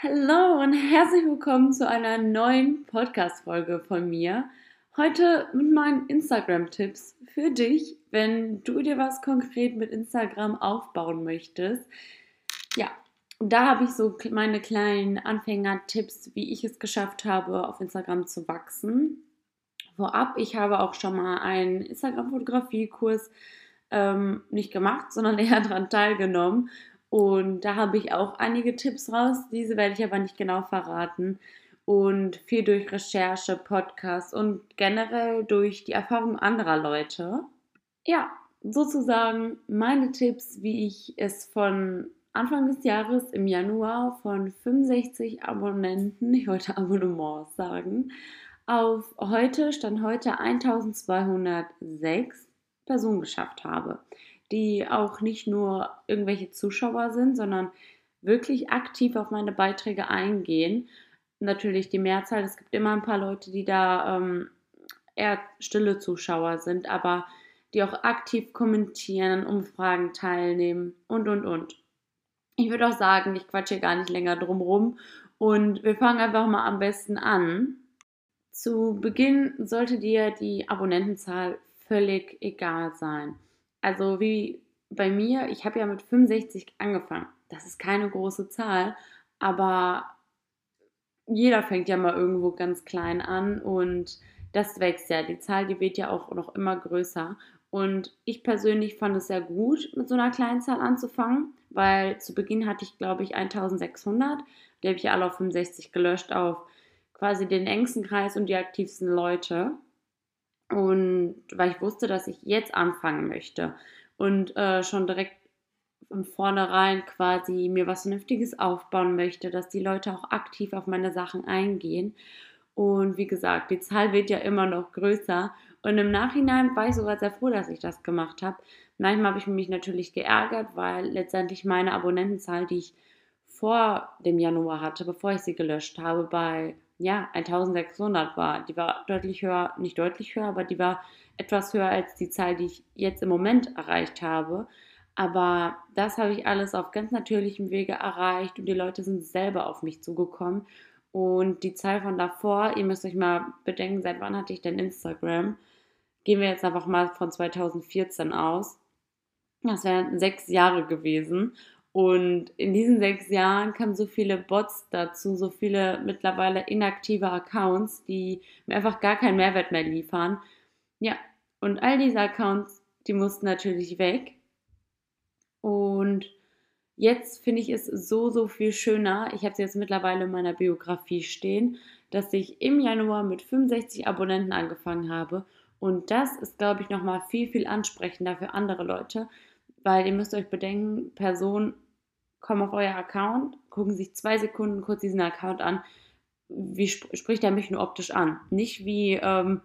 Hallo und herzlich willkommen zu einer neuen Podcast-Folge von mir. Heute mit meinen Instagram-Tipps für dich, wenn du dir was konkret mit Instagram aufbauen möchtest. Ja, da habe ich so meine kleinen Anfänger-Tipps, wie ich es geschafft habe, auf Instagram zu wachsen. Vorab, ich habe auch schon mal einen Instagram-Fotografie-Kurs ähm, nicht gemacht, sondern eher daran teilgenommen. Und da habe ich auch einige Tipps raus. Diese werde ich aber nicht genau verraten. Und viel durch Recherche, Podcasts und generell durch die Erfahrung anderer Leute. Ja, sozusagen meine Tipps, wie ich es von Anfang des Jahres im Januar von 65 Abonnenten, ich wollte Abonnements sagen, auf heute, stand heute 1206 Personen geschafft habe die auch nicht nur irgendwelche Zuschauer sind, sondern wirklich aktiv auf meine Beiträge eingehen. Natürlich die Mehrzahl, es gibt immer ein paar Leute, die da ähm, eher stille Zuschauer sind, aber die auch aktiv kommentieren, Umfragen teilnehmen und, und, und. Ich würde auch sagen, ich quatsche gar nicht länger drum rum und wir fangen einfach mal am besten an. Zu Beginn sollte dir die Abonnentenzahl völlig egal sein. Also wie bei mir, ich habe ja mit 65 angefangen. Das ist keine große Zahl, aber jeder fängt ja mal irgendwo ganz klein an und das wächst ja. Die Zahl, die wird ja auch noch immer größer. Und ich persönlich fand es sehr gut, mit so einer kleinen Zahl anzufangen, weil zu Beginn hatte ich, glaube ich, 1600. Die habe ich ja alle auf 65 gelöscht, auf quasi den engsten Kreis und die aktivsten Leute. Und weil ich wusste, dass ich jetzt anfangen möchte und äh, schon direkt von vornherein quasi mir was Vernünftiges aufbauen möchte, dass die Leute auch aktiv auf meine Sachen eingehen. Und wie gesagt, die Zahl wird ja immer noch größer. Und im Nachhinein war ich sogar sehr froh, dass ich das gemacht habe. Manchmal habe ich mich natürlich geärgert, weil letztendlich meine Abonnentenzahl, die ich vor dem Januar hatte, bevor ich sie gelöscht habe, bei ja, 1600 war. Die war deutlich höher, nicht deutlich höher, aber die war etwas höher als die Zahl, die ich jetzt im Moment erreicht habe. Aber das habe ich alles auf ganz natürlichem Wege erreicht und die Leute sind selber auf mich zugekommen. Und die Zahl von davor, ihr müsst euch mal bedenken, seit wann hatte ich denn Instagram? Gehen wir jetzt einfach mal von 2014 aus. Das wären sechs Jahre gewesen. Und in diesen sechs Jahren kamen so viele Bots dazu, so viele mittlerweile inaktive Accounts, die mir einfach gar keinen Mehrwert mehr liefern. Ja, und all diese Accounts, die mussten natürlich weg. Und jetzt finde ich es so, so viel schöner. Ich habe es jetzt mittlerweile in meiner Biografie stehen, dass ich im Januar mit 65 Abonnenten angefangen habe. Und das ist, glaube ich, nochmal viel, viel ansprechender für andere Leute, weil ihr müsst euch bedenken, Personen kommen auf euer Account, gucken sich zwei Sekunden kurz diesen Account an. Wie sp spricht er mich nur optisch an? Nicht wie, ähm,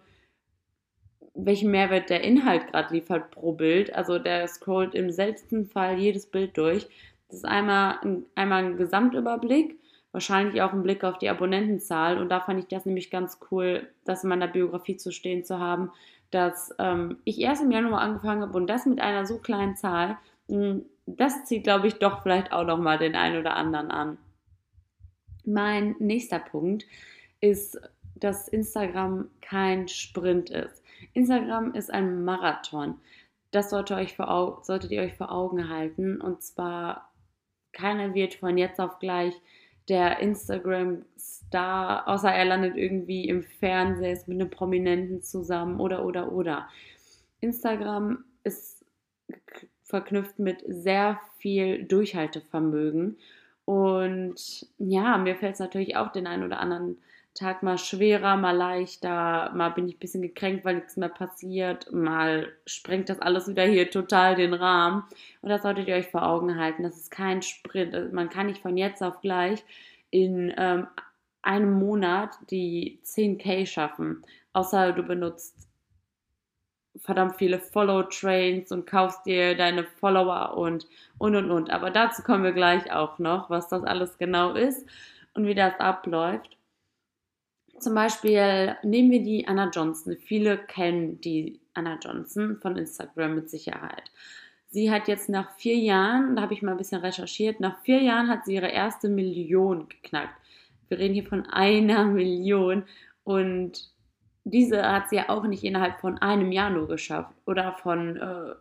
welchen Mehrwert der Inhalt gerade liefert pro Bild. Also der scrollt im seltensten Fall jedes Bild durch. Das ist einmal ein, einmal ein Gesamtüberblick, wahrscheinlich auch ein Blick auf die Abonnentenzahl. Und da fand ich das nämlich ganz cool, das in meiner Biografie zu stehen zu haben, dass ähm, ich erst im Januar angefangen habe und das mit einer so kleinen Zahl. Hm, das zieht, glaube ich, doch vielleicht auch nochmal den einen oder anderen an. Mein nächster Punkt ist, dass Instagram kein Sprint ist. Instagram ist ein Marathon. Das sollte euch solltet ihr euch vor Augen halten. Und zwar, keiner wird von jetzt auf gleich der Instagram-Star, außer er landet irgendwie im Fernsehen, mit einem Prominenten zusammen oder, oder, oder. Instagram ist verknüpft mit sehr viel Durchhaltevermögen. Und ja, mir fällt es natürlich auch den einen oder anderen Tag mal schwerer, mal leichter, mal bin ich ein bisschen gekränkt, weil nichts mehr passiert, mal sprengt das alles wieder hier total den Rahmen. Und das solltet ihr euch vor Augen halten. Das ist kein Sprint. Man kann nicht von jetzt auf gleich in ähm, einem Monat die 10k schaffen, außer du benutzt verdammt viele Follow-Trains und kaufst dir deine Follower und und und und. Aber dazu kommen wir gleich auch noch, was das alles genau ist und wie das abläuft. Zum Beispiel nehmen wir die Anna Johnson. Viele kennen die Anna Johnson von Instagram mit Sicherheit. sie hat jetzt nach vier Jahren, da habe ich mal ein bisschen recherchiert, nach vier Jahren hat sie ihre erste Million geknackt. Wir reden hier von einer Million und diese hat sie ja auch nicht innerhalb von einem Jahr nur geschafft oder von äh,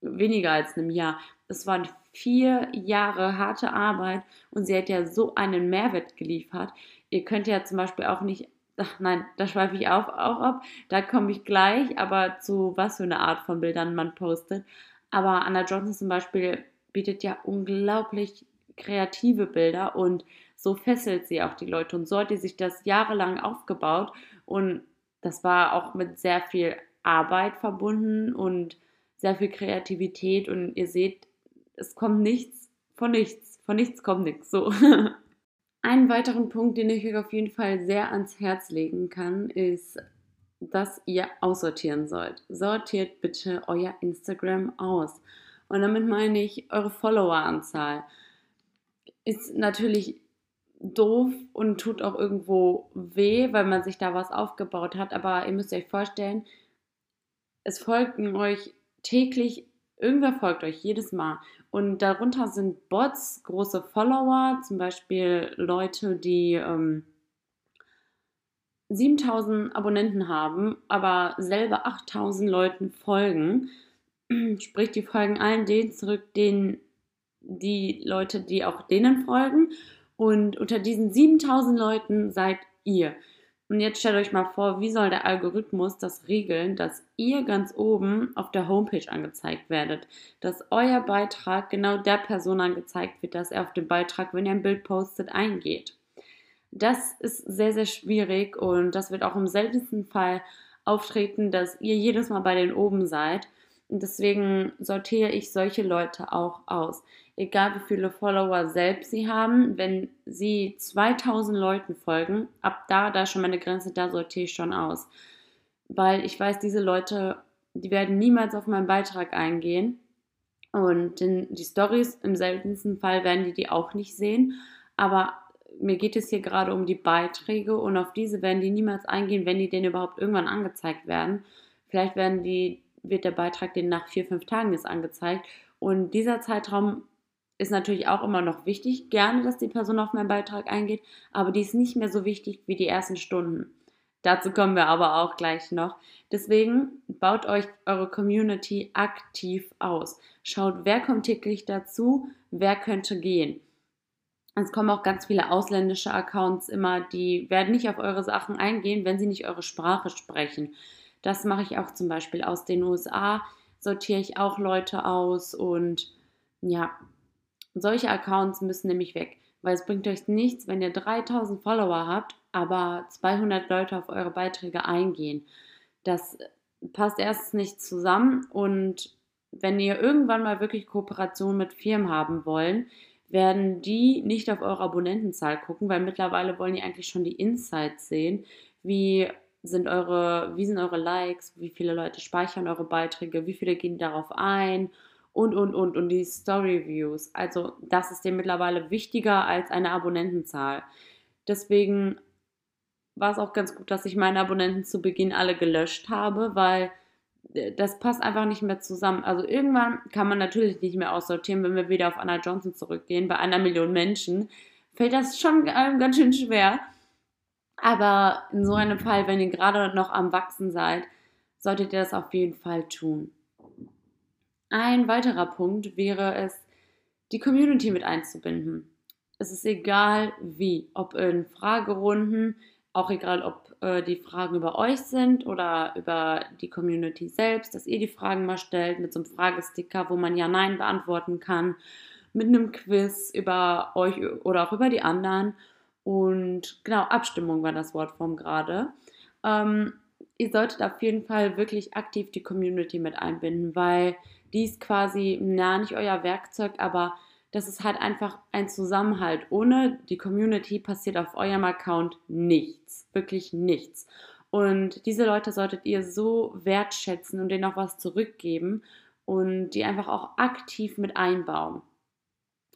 weniger als einem Jahr. Es waren vier Jahre harte Arbeit und sie hat ja so einen Mehrwert geliefert. Ihr könnt ja zum Beispiel auch nicht, ach nein, da schweife ich auf, auch ab, da komme ich gleich, aber zu was für eine Art von Bildern man postet. Aber Anna Johnson zum Beispiel bietet ja unglaublich kreative Bilder und so fesselt sie auch die Leute. Und so hat sie sich das jahrelang aufgebaut und das war auch mit sehr viel Arbeit verbunden und sehr viel Kreativität und ihr seht, es kommt nichts von nichts. Von nichts kommt nichts. So. Einen weiteren Punkt, den ich euch auf jeden Fall sehr ans Herz legen kann, ist dass ihr aussortieren sollt. Sortiert bitte euer Instagram aus. Und damit meine ich eure Followeranzahl. Ist natürlich doof und tut auch irgendwo weh, weil man sich da was aufgebaut hat. Aber ihr müsst euch vorstellen, es folgen euch täglich, irgendwer folgt euch jedes Mal. Und darunter sind Bots, große Follower, zum Beispiel Leute, die ähm, 7000 Abonnenten haben, aber selber 8000 Leuten folgen. Sprich, die folgen allen denen zurück, denen die Leute, die auch denen folgen. Und unter diesen 7000 Leuten seid ihr. Und jetzt stellt euch mal vor, wie soll der Algorithmus das regeln, dass ihr ganz oben auf der Homepage angezeigt werdet, dass euer Beitrag genau der Person angezeigt wird, dass er auf den Beitrag, wenn ihr ein Bild postet, eingeht. Das ist sehr, sehr schwierig und das wird auch im seltensten Fall auftreten, dass ihr jedes Mal bei den oben seid. Und deswegen sortiere ich solche Leute auch aus. Egal wie viele Follower selbst sie haben, wenn sie 2000 Leuten folgen, ab da, da ist schon meine Grenze, da sortiere ich schon aus. Weil ich weiß, diese Leute, die werden niemals auf meinen Beitrag eingehen. Und die Stories im seltensten Fall werden die die auch nicht sehen. Aber mir geht es hier gerade um die Beiträge und auf diese werden die niemals eingehen, wenn die denn überhaupt irgendwann angezeigt werden. Vielleicht werden die, wird der Beitrag denen nach vier, fünf Tagen jetzt angezeigt. Und dieser Zeitraum ist natürlich auch immer noch wichtig. Gerne, dass die Person auf meinen Beitrag eingeht, aber die ist nicht mehr so wichtig wie die ersten Stunden. Dazu kommen wir aber auch gleich noch. Deswegen baut euch eure Community aktiv aus. Schaut, wer kommt täglich dazu, wer könnte gehen. Es kommen auch ganz viele ausländische Accounts immer, die werden nicht auf eure Sachen eingehen, wenn sie nicht eure Sprache sprechen. Das mache ich auch zum Beispiel aus den USA, sortiere ich auch Leute aus und ja, solche Accounts müssen nämlich weg, weil es bringt euch nichts, wenn ihr 3000 Follower habt, aber 200 Leute auf eure Beiträge eingehen. Das passt erstens nicht zusammen und wenn ihr irgendwann mal wirklich Kooperation mit Firmen haben wollen, werden die nicht auf eure Abonnentenzahl gucken, weil mittlerweile wollen die eigentlich schon die Insights sehen. Wie sind eure, wie sind eure Likes, wie viele Leute speichern eure Beiträge, wie viele gehen darauf ein und, und, und, und die Story Views. Also das ist dem mittlerweile wichtiger als eine Abonnentenzahl. Deswegen war es auch ganz gut, dass ich meine Abonnenten zu Beginn alle gelöscht habe, weil das passt einfach nicht mehr zusammen. Also irgendwann kann man natürlich nicht mehr aussortieren, wenn wir wieder auf Anna Johnson zurückgehen. Bei einer Million Menschen fällt das schon ganz schön schwer. Aber in so einem Fall, wenn ihr gerade noch am Wachsen seid, solltet ihr das auf jeden Fall tun. Ein weiterer Punkt wäre es, die Community mit einzubinden. Es ist egal wie, ob in Fragerunden, auch egal, ob äh, die Fragen über euch sind oder über die Community selbst, dass ihr die Fragen mal stellt mit so einem Fragesticker, wo man Ja, Nein beantworten kann, mit einem Quiz über euch oder auch über die anderen. Und genau, Abstimmung war das Wort vom gerade. Ähm, ihr solltet auf jeden Fall wirklich aktiv die Community mit einbinden, weil die ist quasi, na, nicht euer Werkzeug, aber das ist halt einfach ein Zusammenhalt. Ohne die Community passiert auf eurem Account nichts, wirklich nichts. Und diese Leute solltet ihr so wertschätzen und denen auch was zurückgeben und die einfach auch aktiv mit einbauen.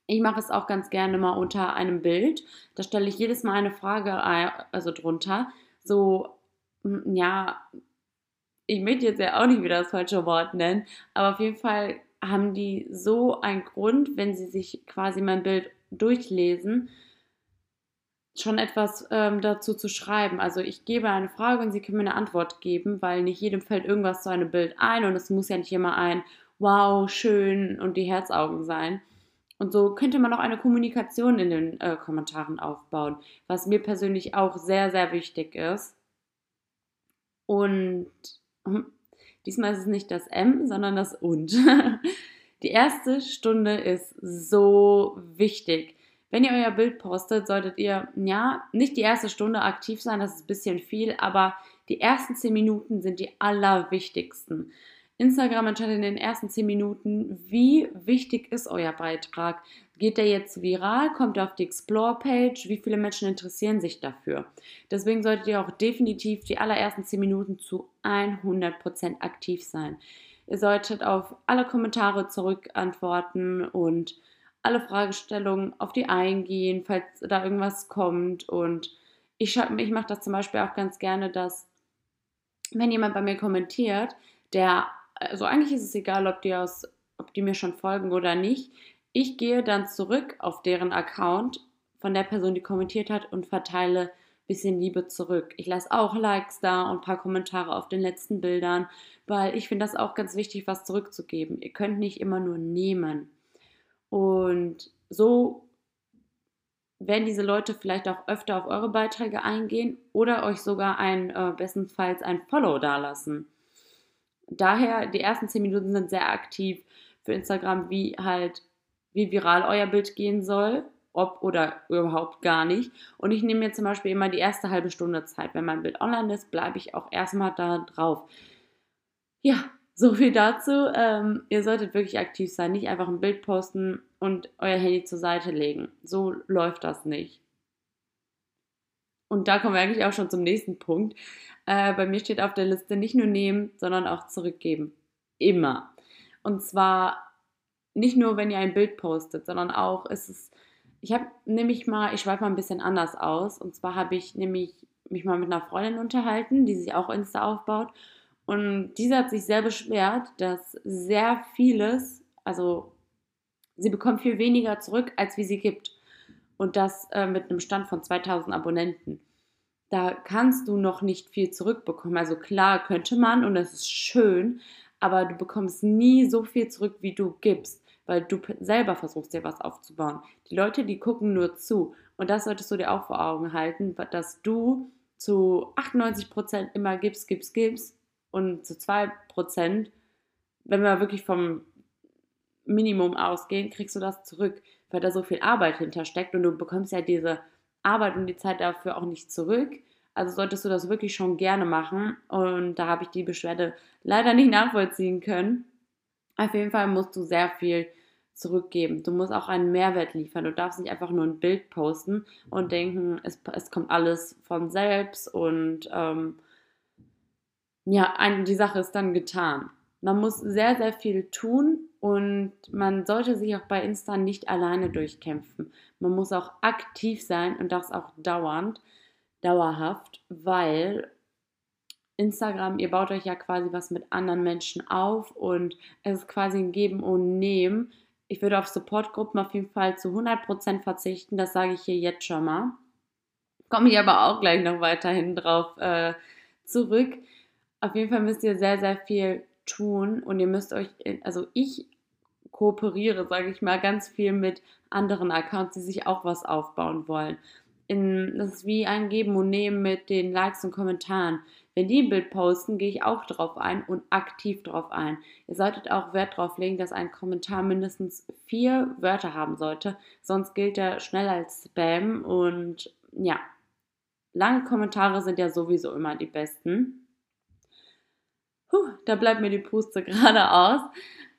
Ich mache es auch ganz gerne mal unter einem Bild. Da stelle ich jedes Mal eine Frage also drunter. So, ja, ich möchte jetzt ja auch nicht wieder das falsche Wort nennen, aber auf jeden Fall haben die so einen Grund, wenn sie sich quasi mein Bild durchlesen, schon etwas ähm, dazu zu schreiben. Also ich gebe eine Frage und sie können mir eine Antwort geben, weil nicht jedem fällt irgendwas zu einem Bild ein und es muss ja nicht immer ein Wow, schön und die Herzaugen sein. Und so könnte man auch eine Kommunikation in den äh, Kommentaren aufbauen, was mir persönlich auch sehr, sehr wichtig ist. Und diesmal ist es nicht das M, sondern das Und. Die erste Stunde ist so wichtig. Wenn ihr euer Bild postet, solltet ihr, ja, nicht die erste Stunde aktiv sein, das ist ein bisschen viel, aber die ersten zehn Minuten sind die allerwichtigsten. Instagram entscheidet in den ersten zehn Minuten, wie wichtig ist euer Beitrag. Geht der jetzt viral? Kommt er auf die Explore-Page? Wie viele Menschen interessieren sich dafür? Deswegen solltet ihr auch definitiv die allerersten zehn Minuten zu 100% aktiv sein. Ihr solltet auf alle Kommentare zurückantworten und alle Fragestellungen auf die eingehen, falls da irgendwas kommt. Und ich, ich mache das zum Beispiel auch ganz gerne, dass wenn jemand bei mir kommentiert, der, also eigentlich ist es egal, ob die, aus, ob die mir schon folgen oder nicht, ich gehe dann zurück auf deren Account von der Person, die kommentiert hat und verteile ein bisschen Liebe zurück. Ich lasse auch Likes da und ein paar Kommentare auf den letzten Bildern, weil ich finde das auch ganz wichtig, was zurückzugeben. Ihr könnt nicht immer nur nehmen. Und so werden diese Leute vielleicht auch öfter auf eure Beiträge eingehen oder euch sogar ein, äh, bestenfalls ein Follow dalassen. Daher, die ersten 10 Minuten sind sehr aktiv für Instagram, wie halt, wie viral euer Bild gehen soll, ob oder überhaupt gar nicht. Und ich nehme mir zum Beispiel immer die erste halbe Stunde Zeit. Wenn mein Bild online ist, bleibe ich auch erstmal da drauf. Ja, so viel dazu. Ähm, ihr solltet wirklich aktiv sein, nicht einfach ein Bild posten und euer Handy zur Seite legen. So läuft das nicht. Und da kommen wir eigentlich auch schon zum nächsten Punkt. Äh, bei mir steht auf der Liste nicht nur nehmen, sondern auch zurückgeben. Immer. Und zwar nicht nur, wenn ihr ein Bild postet, sondern auch ist es. Ich habe nämlich mal, ich schweife mal ein bisschen anders aus. Und zwar habe ich nämlich mich mal mit einer Freundin unterhalten, die sich auch Insta aufbaut. Und diese hat sich sehr beschwert, dass sehr vieles, also sie bekommt viel weniger zurück, als wie sie gibt. Und das äh, mit einem Stand von 2000 Abonnenten. Da kannst du noch nicht viel zurückbekommen. Also klar könnte man und das ist schön, aber du bekommst nie so viel zurück, wie du gibst, weil du selber versuchst, dir was aufzubauen. Die Leute, die gucken nur zu. Und das solltest du dir auch vor Augen halten, dass du zu 98% immer gibst, gibst, gibst und zu 2%, wenn wir wirklich vom Minimum ausgehen, kriegst du das zurück, weil da so viel Arbeit hintersteckt und du bekommst ja diese Arbeit und die Zeit dafür auch nicht zurück. Also solltest du das wirklich schon gerne machen und da habe ich die Beschwerde leider nicht nachvollziehen können. Auf jeden Fall musst du sehr viel zurückgeben. Du musst auch einen Mehrwert liefern. Du darfst nicht einfach nur ein Bild posten und denken, es, es kommt alles von selbst und ähm, ja, ein, die Sache ist dann getan. Man muss sehr, sehr viel tun und man sollte sich auch bei Insta nicht alleine durchkämpfen. Man muss auch aktiv sein und das auch dauernd, dauerhaft, weil Instagram, ihr baut euch ja quasi was mit anderen Menschen auf und es ist quasi ein Geben und Nehmen. Ich würde auf Supportgruppen auf jeden Fall zu 100% verzichten, das sage ich hier jetzt schon mal. Komme ich aber auch gleich noch weiterhin drauf äh, zurück. Auf jeden Fall müsst ihr sehr, sehr viel tun und ihr müsst euch, also ich kooperiere, sage ich mal, ganz viel mit anderen Accounts, die sich auch was aufbauen wollen. In, das ist wie ein Geben und Nehmen mit den Likes und Kommentaren. Wenn die ein Bild posten, gehe ich auch drauf ein und aktiv drauf ein. Ihr solltet auch Wert darauf legen, dass ein Kommentar mindestens vier Wörter haben sollte, sonst gilt er schnell als Spam und ja, lange Kommentare sind ja sowieso immer die besten. Puh, da bleibt mir die Puste gerade aus.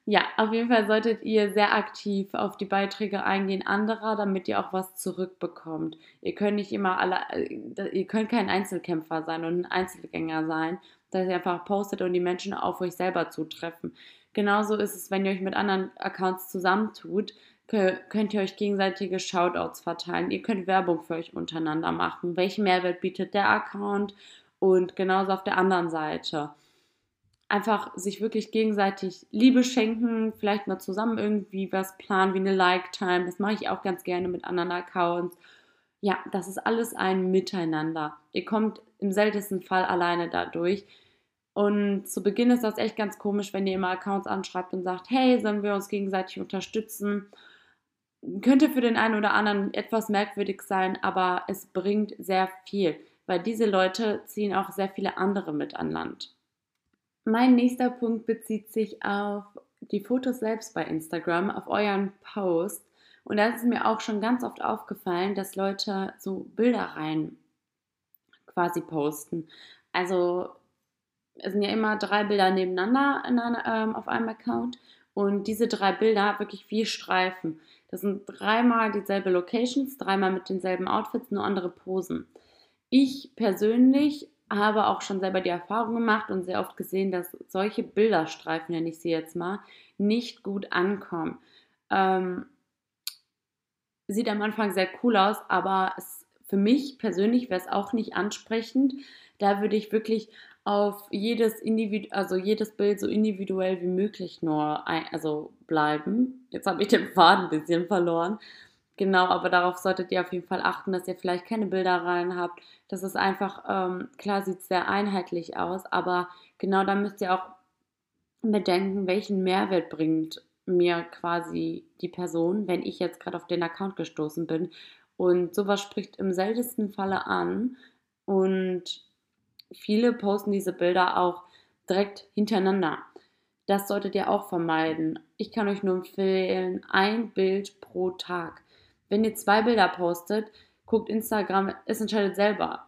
Ja, auf jeden Fall solltet ihr sehr aktiv auf die Beiträge eingehen anderer, damit ihr auch was zurückbekommt. Ihr könnt nicht immer alle, äh, ihr könnt kein Einzelkämpfer sein und ein Einzelgänger sein, dass ihr einfach postet und die Menschen auf euch selber zutreffen. Genauso ist es, wenn ihr euch mit anderen Accounts zusammentut, könnt ihr euch gegenseitige Shoutouts verteilen. Ihr könnt Werbung für euch untereinander machen. Welchen Mehrwert bietet der Account? Und genauso auf der anderen Seite einfach sich wirklich gegenseitig Liebe schenken, vielleicht mal zusammen irgendwie was planen wie eine Like-Time. Das mache ich auch ganz gerne mit anderen Accounts. Ja, das ist alles ein Miteinander. Ihr kommt im seltensten Fall alleine dadurch. Und zu Beginn ist das echt ganz komisch, wenn ihr immer Accounts anschreibt und sagt, hey, sollen wir uns gegenseitig unterstützen? Könnte für den einen oder anderen etwas merkwürdig sein, aber es bringt sehr viel, weil diese Leute ziehen auch sehr viele andere mit an Land. Mein nächster Punkt bezieht sich auf die Fotos selbst bei Instagram, auf euren Post. Und da ist mir auch schon ganz oft aufgefallen, dass Leute so Bilder rein quasi posten. Also es sind ja immer drei Bilder nebeneinander einer, ähm, auf einem Account und diese drei Bilder wirklich vier Streifen. Das sind dreimal dieselbe Locations, dreimal mit denselben Outfits, nur andere Posen. Ich persönlich habe auch schon selber die Erfahrung gemacht und sehr oft gesehen, dass solche Bilderstreifen, nenne ich sie jetzt mal, nicht gut ankommen. Ähm, sieht am Anfang sehr cool aus, aber es, für mich persönlich wäre es auch nicht ansprechend. Da würde ich wirklich auf jedes Individu also jedes Bild so individuell wie möglich nur ein also bleiben. Jetzt habe ich den Faden ein bisschen verloren. Genau, aber darauf solltet ihr auf jeden Fall achten, dass ihr vielleicht keine Bilder rein habt. Das ist einfach, ähm, klar sieht es sehr einheitlich aus, aber genau da müsst ihr auch bedenken, welchen Mehrwert bringt mir quasi die Person, wenn ich jetzt gerade auf den Account gestoßen bin. Und sowas spricht im seltensten Falle an. Und viele posten diese Bilder auch direkt hintereinander. Das solltet ihr auch vermeiden. Ich kann euch nur empfehlen, ein Bild pro Tag. Wenn ihr zwei Bilder postet, guckt Instagram, es entscheidet selber,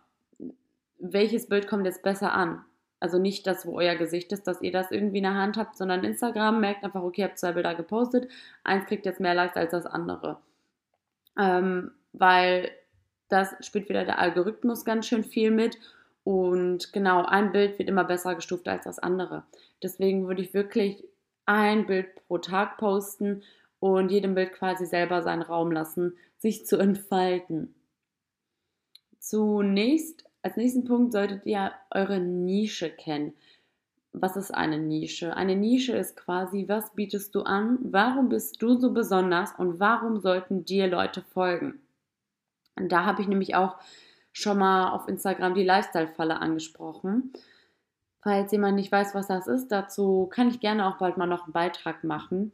welches Bild kommt jetzt besser an. Also nicht das, wo euer Gesicht ist, dass ihr das irgendwie in der Hand habt, sondern Instagram merkt einfach, okay, ihr habt zwei Bilder gepostet, eins kriegt jetzt mehr Likes als das andere. Ähm, weil das spielt wieder der Algorithmus ganz schön viel mit und genau, ein Bild wird immer besser gestuft als das andere. Deswegen würde ich wirklich ein Bild pro Tag posten und jedem Bild quasi selber seinen Raum lassen, sich zu entfalten. Zunächst, als nächsten Punkt solltet ihr eure Nische kennen. Was ist eine Nische? Eine Nische ist quasi, was bietest du an? Warum bist du so besonders und warum sollten dir Leute folgen? Und da habe ich nämlich auch schon mal auf Instagram die Lifestyle-Falle angesprochen. Falls jemand nicht weiß, was das ist, dazu kann ich gerne auch bald mal noch einen Beitrag machen.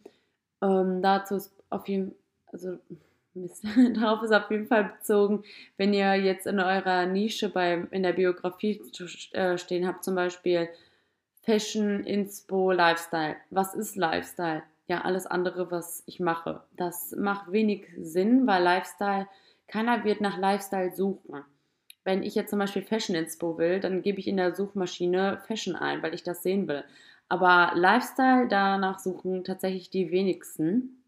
Ähm, dazu ist auf jeden also darauf ist auf jeden Fall bezogen, wenn ihr jetzt in eurer Nische bei, in der Biografie äh, stehen habt, zum Beispiel Fashion, Inspo, Lifestyle. Was ist Lifestyle? Ja, alles andere, was ich mache. Das macht wenig Sinn, weil Lifestyle, keiner wird nach Lifestyle suchen wenn ich jetzt zum Beispiel Fashion Inspo will, dann gebe ich in der Suchmaschine Fashion ein, weil ich das sehen will. Aber Lifestyle, danach suchen tatsächlich die wenigsten.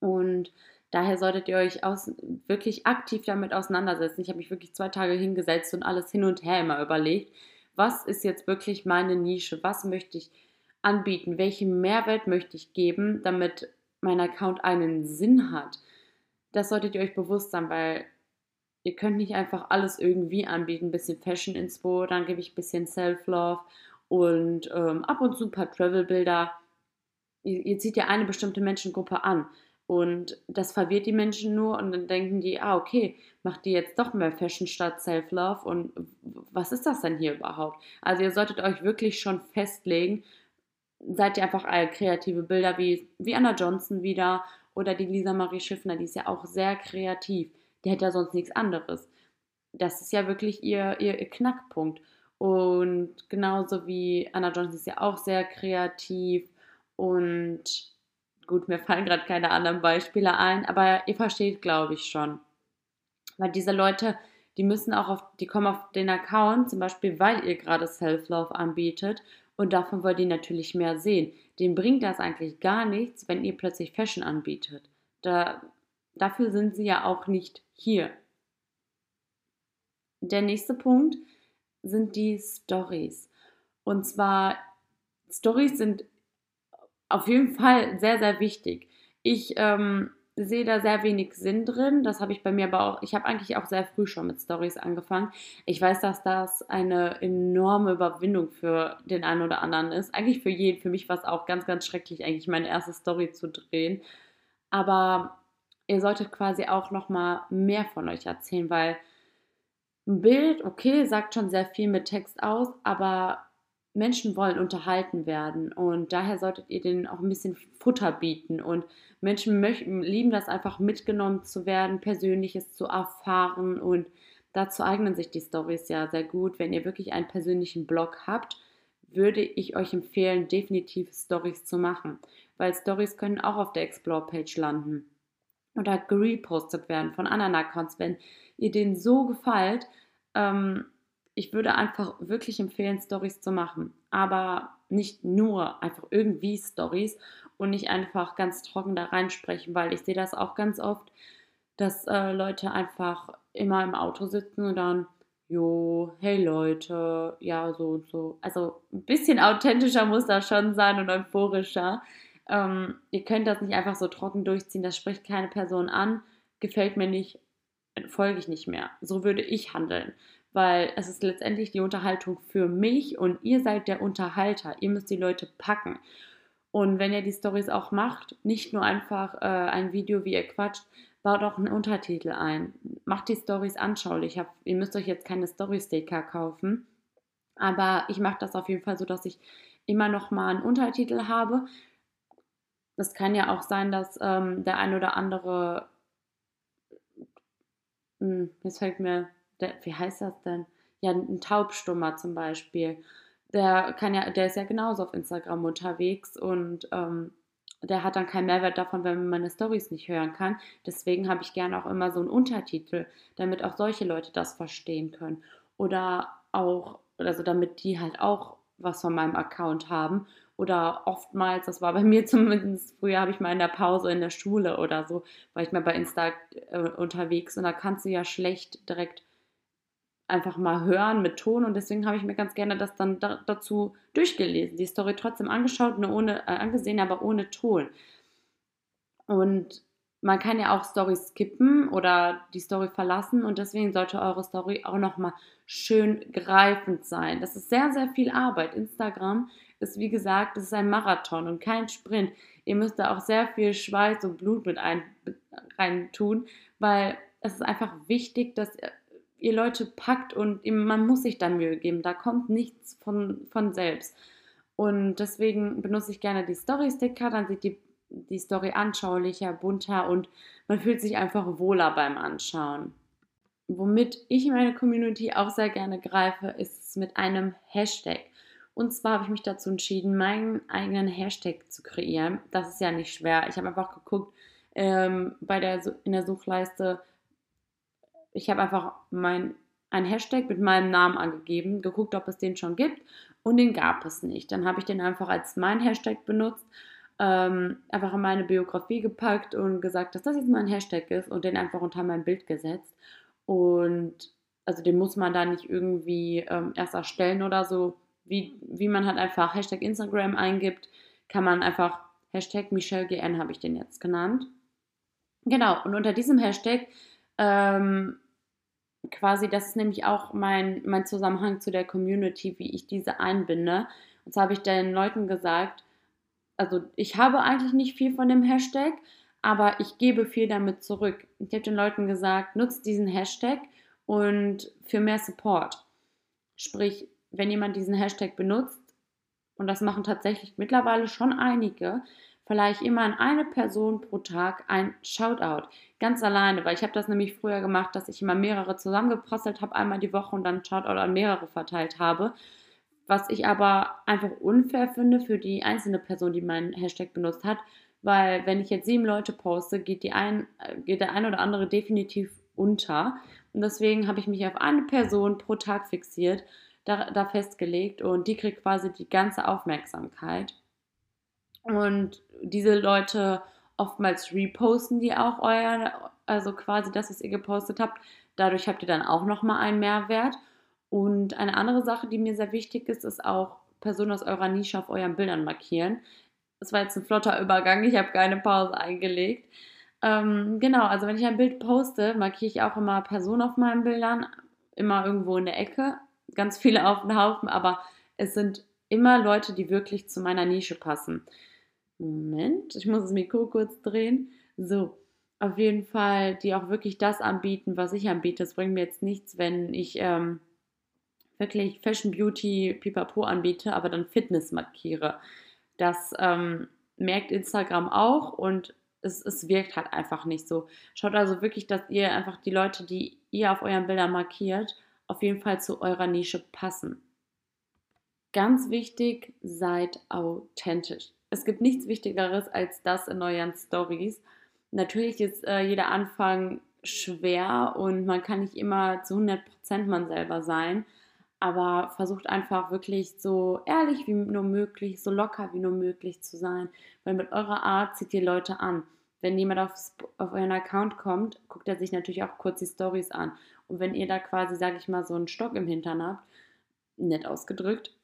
Und daher solltet ihr euch aus, wirklich aktiv damit auseinandersetzen. Ich habe mich wirklich zwei Tage hingesetzt und alles hin und her immer überlegt. Was ist jetzt wirklich meine Nische? Was möchte ich anbieten? Welchen Mehrwert möchte ich geben, damit mein Account einen Sinn hat? Das solltet ihr euch bewusst sein, weil ihr könnt nicht einfach alles irgendwie anbieten. Ein bisschen Fashion Inspo, dann gebe ich ein bisschen Self-Love und ähm, ab und zu ein paar Travel-Bilder. Ihr, ihr zieht ja eine bestimmte Menschengruppe an. Und das verwirrt die Menschen nur und dann denken die, ah, okay, macht die jetzt doch mehr Fashion statt Self-Love und was ist das denn hier überhaupt? Also ihr solltet euch wirklich schon festlegen, seid ihr einfach kreative Bilder wie, wie Anna Johnson wieder oder die Lisa Marie Schiffner, die ist ja auch sehr kreativ der hätte ja sonst nichts anderes. Das ist ja wirklich ihr, ihr Knackpunkt. Und genauso wie Anna Johnson ist ja auch sehr kreativ und gut, mir fallen gerade keine anderen Beispiele ein, aber ihr versteht, glaube ich, schon. Weil diese Leute, die müssen auch auf, die kommen auf den Account, zum Beispiel, weil ihr gerade Self-Love anbietet und davon wollt ihr natürlich mehr sehen. Dem bringt das eigentlich gar nichts, wenn ihr plötzlich Fashion anbietet. Da Dafür sind sie ja auch nicht hier. Der nächste Punkt sind die Stories. Und zwar, Stories sind auf jeden Fall sehr, sehr wichtig. Ich ähm, sehe da sehr wenig Sinn drin. Das habe ich bei mir aber auch, ich habe eigentlich auch sehr früh schon mit Stories angefangen. Ich weiß, dass das eine enorme Überwindung für den einen oder anderen ist. Eigentlich für jeden. Für mich war es auch ganz, ganz schrecklich, eigentlich meine erste Story zu drehen. Aber ihr solltet quasi auch nochmal mehr von euch erzählen, weil ein Bild, okay, sagt schon sehr viel mit Text aus, aber Menschen wollen unterhalten werden und daher solltet ihr denen auch ein bisschen Futter bieten und Menschen möchten, lieben das einfach mitgenommen zu werden, Persönliches zu erfahren und dazu eignen sich die Stories ja sehr gut. Wenn ihr wirklich einen persönlichen Blog habt, würde ich euch empfehlen, definitiv Stories zu machen, weil Stories können auch auf der Explore-Page landen oder gerepostet werden von anderen Accounts, wenn ihr denen so gefällt. Ähm, ich würde einfach wirklich empfehlen, Stories zu machen, aber nicht nur einfach irgendwie Stories und nicht einfach ganz trocken da reinsprechen, weil ich sehe das auch ganz oft, dass äh, Leute einfach immer im Auto sitzen und dann, jo, hey Leute, ja, so und so. Also ein bisschen authentischer muss das schon sein und euphorischer. Ähm, ihr könnt das nicht einfach so trocken durchziehen, das spricht keine Person an, gefällt mir nicht, folge ich nicht mehr. So würde ich handeln weil es ist letztendlich die Unterhaltung für mich und ihr seid der Unterhalter. Ihr müsst die Leute packen. Und wenn ihr die Stories auch macht, nicht nur einfach äh, ein Video, wie ihr quatscht, baut auch einen Untertitel ein. Macht die Stories anschaulich. Hab, ihr müsst euch jetzt keine Story-Sticker kaufen. Aber ich mache das auf jeden Fall so, dass ich immer noch mal einen Untertitel habe. Das kann ja auch sein, dass ähm, der ein oder andere, hm, jetzt fällt mir der, wie heißt das denn? Ja, ein Taubstummer zum Beispiel. Der kann ja, der ist ja genauso auf Instagram unterwegs und ähm, der hat dann keinen Mehrwert davon, wenn man meine Stories nicht hören kann. Deswegen habe ich gerne auch immer so einen Untertitel, damit auch solche Leute das verstehen können. Oder auch, also damit die halt auch was von meinem Account haben. Oder oftmals, das war bei mir zumindest, früher habe ich mal in der Pause in der Schule oder so, war ich mal bei Insta äh, unterwegs und da kannst du ja schlecht direkt einfach mal hören mit Ton und deswegen habe ich mir ganz gerne das dann da, dazu durchgelesen, die Story trotzdem angeschaut, nur ohne, äh, angesehen, aber ohne Ton. Und man kann ja auch Stories skippen oder die Story verlassen und deswegen sollte eure Story auch nochmal schön greifend sein. Das ist sehr, sehr viel Arbeit. Instagram ist, wie gesagt, es ist ein Marathon und kein Sprint. Ihr müsst da auch sehr viel Schweiß und Blut mit ein, rein tun, weil es ist einfach wichtig, dass ihr Leute packt und man muss sich da Mühe geben. Da kommt nichts von, von selbst. Und deswegen benutze ich gerne die Story-Sticker, dann sieht die, die Story anschaulicher, bunter und man fühlt sich einfach wohler beim Anschauen. Womit ich meine Community auch sehr gerne greife, ist es mit einem Hashtag. Und zwar habe ich mich dazu entschieden, meinen eigenen Hashtag zu kreieren. Das ist ja nicht schwer. Ich habe einfach geguckt ähm, bei der, in der Suchleiste, ich habe einfach mein, ein Hashtag mit meinem Namen angegeben, geguckt, ob es den schon gibt und den gab es nicht. Dann habe ich den einfach als mein Hashtag benutzt, ähm, einfach in meine Biografie gepackt und gesagt, dass das jetzt mein Hashtag ist und den einfach unter mein Bild gesetzt. Und also den muss man da nicht irgendwie ähm, erst erstellen oder so. Wie, wie man halt einfach Hashtag Instagram eingibt, kann man einfach Hashtag MichelleGN habe ich den jetzt genannt. Genau, und unter diesem Hashtag ähm, quasi, das ist nämlich auch mein, mein Zusammenhang zu der Community, wie ich diese einbinde. Und zwar habe ich den Leuten gesagt, also ich habe eigentlich nicht viel von dem Hashtag, aber ich gebe viel damit zurück. Ich habe den Leuten gesagt, nutzt diesen Hashtag und für mehr Support. Sprich, wenn jemand diesen Hashtag benutzt, und das machen tatsächlich mittlerweile schon einige, vielleicht immer an eine Person pro Tag ein Shoutout. Ganz alleine, weil ich habe das nämlich früher gemacht, dass ich immer mehrere zusammengeprasselt habe, einmal die Woche und dann Shoutout an mehrere verteilt habe. Was ich aber einfach unfair finde für die einzelne Person, die meinen Hashtag benutzt hat, weil wenn ich jetzt sieben Leute poste, geht, die ein, geht der ein oder andere definitiv unter. Und deswegen habe ich mich auf eine Person pro Tag fixiert, da, da festgelegt und die kriegt quasi die ganze Aufmerksamkeit. Und diese Leute oftmals reposten die auch euer, also quasi das, was ihr gepostet habt. Dadurch habt ihr dann auch nochmal einen Mehrwert. Und eine andere Sache, die mir sehr wichtig ist, ist auch Personen aus eurer Nische auf euren Bildern markieren. Das war jetzt ein flotter Übergang, ich habe keine Pause eingelegt. Ähm, genau, also wenn ich ein Bild poste, markiere ich auch immer Personen auf meinen Bildern, immer irgendwo in der Ecke, ganz viele auf den Haufen, aber es sind immer Leute, die wirklich zu meiner Nische passen. Moment, ich muss das Mikro kurz drehen. So, auf jeden Fall, die auch wirklich das anbieten, was ich anbiete. Es bringt mir jetzt nichts, wenn ich ähm, wirklich Fashion Beauty Pipapo anbiete, aber dann Fitness markiere. Das ähm, merkt Instagram auch und es, es wirkt halt einfach nicht so. Schaut also wirklich, dass ihr einfach die Leute, die ihr auf euren Bildern markiert, auf jeden Fall zu eurer Nische passen. Ganz wichtig, seid authentisch. Es gibt nichts Wichtigeres als das in euren Stories. Natürlich ist äh, jeder Anfang schwer und man kann nicht immer zu 100% man selber sein, aber versucht einfach wirklich so ehrlich wie nur möglich, so locker wie nur möglich zu sein, weil mit eurer Art zieht ihr Leute an. Wenn jemand aufs, auf euren Account kommt, guckt er sich natürlich auch kurz die Stories an. Und wenn ihr da quasi, sage ich mal, so einen Stock im Hintern habt, nett ausgedrückt,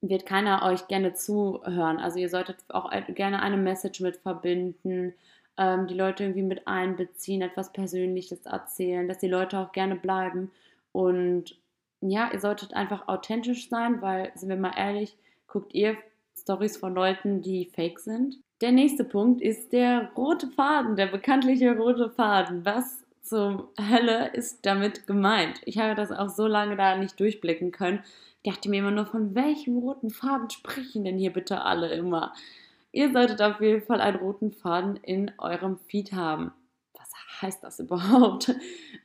wird keiner euch gerne zuhören. Also ihr solltet auch gerne eine Message mit verbinden, ähm, die Leute irgendwie mit einbeziehen, etwas Persönliches erzählen, dass die Leute auch gerne bleiben. Und ja, ihr solltet einfach authentisch sein, weil, sind wir mal ehrlich, guckt ihr Stories von Leuten, die fake sind. Der nächste Punkt ist der rote Faden, der bekanntliche rote Faden. Was zur Hölle ist damit gemeint? Ich habe das auch so lange da nicht durchblicken können. Ich dachte mir immer nur, von welchem roten Faden sprechen denn hier bitte alle immer? Ihr solltet auf jeden Fall einen roten Faden in eurem Feed haben. Was heißt das überhaupt?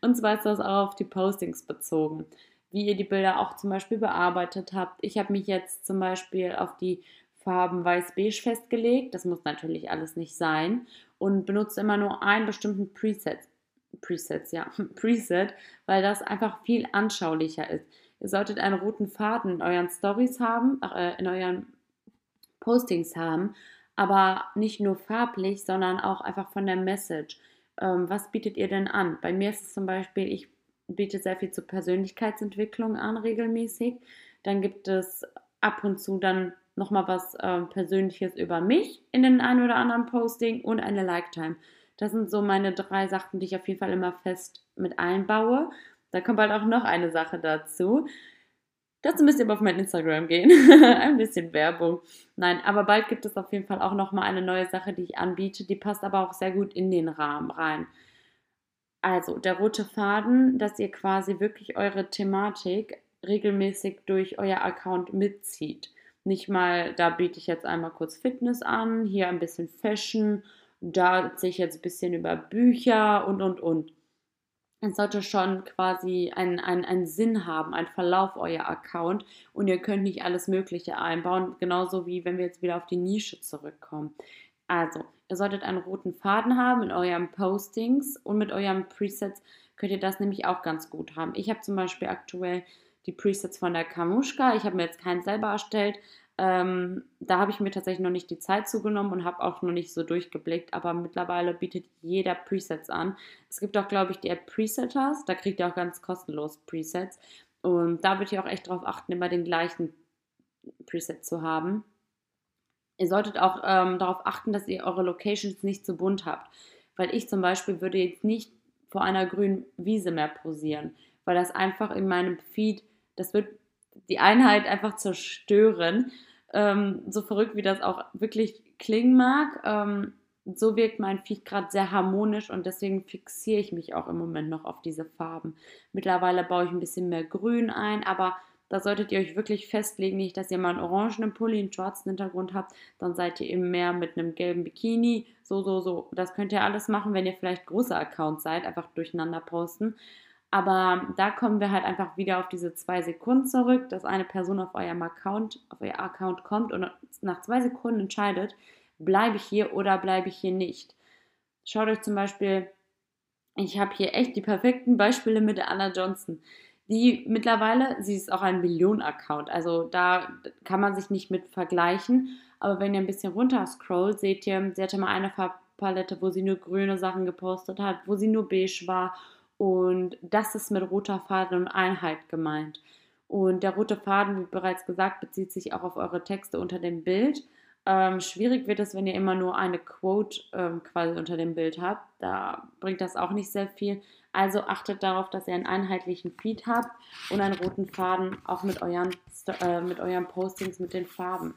Und zwar ist das auch auf die Postings bezogen. Wie ihr die Bilder auch zum Beispiel bearbeitet habt. Ich habe mich jetzt zum Beispiel auf die Farben weiß-beige festgelegt. Das muss natürlich alles nicht sein. Und benutze immer nur einen bestimmten Preset. Presets, ja, Preset, weil das einfach viel anschaulicher ist. Ihr solltet einen roten Faden in euren Stories haben, äh, in euren Postings haben, aber nicht nur farblich, sondern auch einfach von der Message. Ähm, was bietet ihr denn an? Bei mir ist es zum Beispiel, ich biete sehr viel zur Persönlichkeitsentwicklung an, regelmäßig. Dann gibt es ab und zu dann nochmal was äh, Persönliches über mich in den einen oder anderen Posting und eine Like-Time. Das sind so meine drei Sachen, die ich auf jeden Fall immer fest mit einbaue. Da kommt bald auch noch eine Sache dazu. Dazu müsst ihr aber auf mein Instagram gehen. Ein bisschen Werbung. Nein, aber bald gibt es auf jeden Fall auch nochmal eine neue Sache, die ich anbiete. Die passt aber auch sehr gut in den Rahmen rein. Also, der rote Faden, dass ihr quasi wirklich eure Thematik regelmäßig durch euer Account mitzieht. Nicht mal, da biete ich jetzt einmal kurz Fitness an, hier ein bisschen Fashion, da erzähle ich jetzt ein bisschen über Bücher und, und, und. Es sollte schon quasi einen, einen, einen Sinn haben, einen Verlauf euer Account und ihr könnt nicht alles Mögliche einbauen, genauso wie wenn wir jetzt wieder auf die Nische zurückkommen. Also, ihr solltet einen roten Faden haben in euren Postings und mit euren Presets könnt ihr das nämlich auch ganz gut haben. Ich habe zum Beispiel aktuell die Presets von der Kamushka. Ich habe mir jetzt keinen selber erstellt. Ähm, da habe ich mir tatsächlich noch nicht die Zeit zugenommen und habe auch noch nicht so durchgeblickt, aber mittlerweile bietet jeder Presets an. Es gibt auch, glaube ich, die App Presetters, da kriegt ihr auch ganz kostenlos Presets. Und da würde ich auch echt darauf achten, immer den gleichen Preset zu haben. Ihr solltet auch ähm, darauf achten, dass ihr eure Locations nicht zu bunt habt. Weil ich zum Beispiel würde jetzt nicht vor einer grünen Wiese mehr posieren, weil das einfach in meinem Feed das wird die Einheit einfach zerstören. Ähm, so verrückt wie das auch wirklich klingen mag, ähm, so wirkt mein Feed gerade sehr harmonisch und deswegen fixiere ich mich auch im Moment noch auf diese Farben. Mittlerweile baue ich ein bisschen mehr Grün ein, aber da solltet ihr euch wirklich festlegen, nicht, dass ihr mal einen orangenen Pulli, einen schwarzen Hintergrund habt, dann seid ihr eben mehr mit einem gelben Bikini, so, so, so. Das könnt ihr alles machen, wenn ihr vielleicht große Accounts seid, einfach durcheinander posten. Aber da kommen wir halt einfach wieder auf diese zwei Sekunden zurück, dass eine Person auf eurem Account, auf euer Account kommt und nach zwei Sekunden entscheidet, bleibe ich hier oder bleibe ich hier nicht. Schaut euch zum Beispiel, ich habe hier echt die perfekten Beispiele mit Anna Johnson. Die mittlerweile, sie ist auch ein Millionen-Account, also da kann man sich nicht mit vergleichen. Aber wenn ihr ein bisschen runter scrollt, seht ihr, sie hatte mal eine Farbpalette, wo sie nur grüne Sachen gepostet hat, wo sie nur beige war und das ist mit roter Faden und Einheit gemeint. Und der rote Faden, wie bereits gesagt, bezieht sich auch auf eure Texte unter dem Bild. Ähm, schwierig wird es, wenn ihr immer nur eine Quote ähm, quasi unter dem Bild habt. Da bringt das auch nicht sehr viel. Also achtet darauf, dass ihr einen einheitlichen Feed habt und einen roten Faden auch mit euren, äh, mit euren Postings mit den Farben.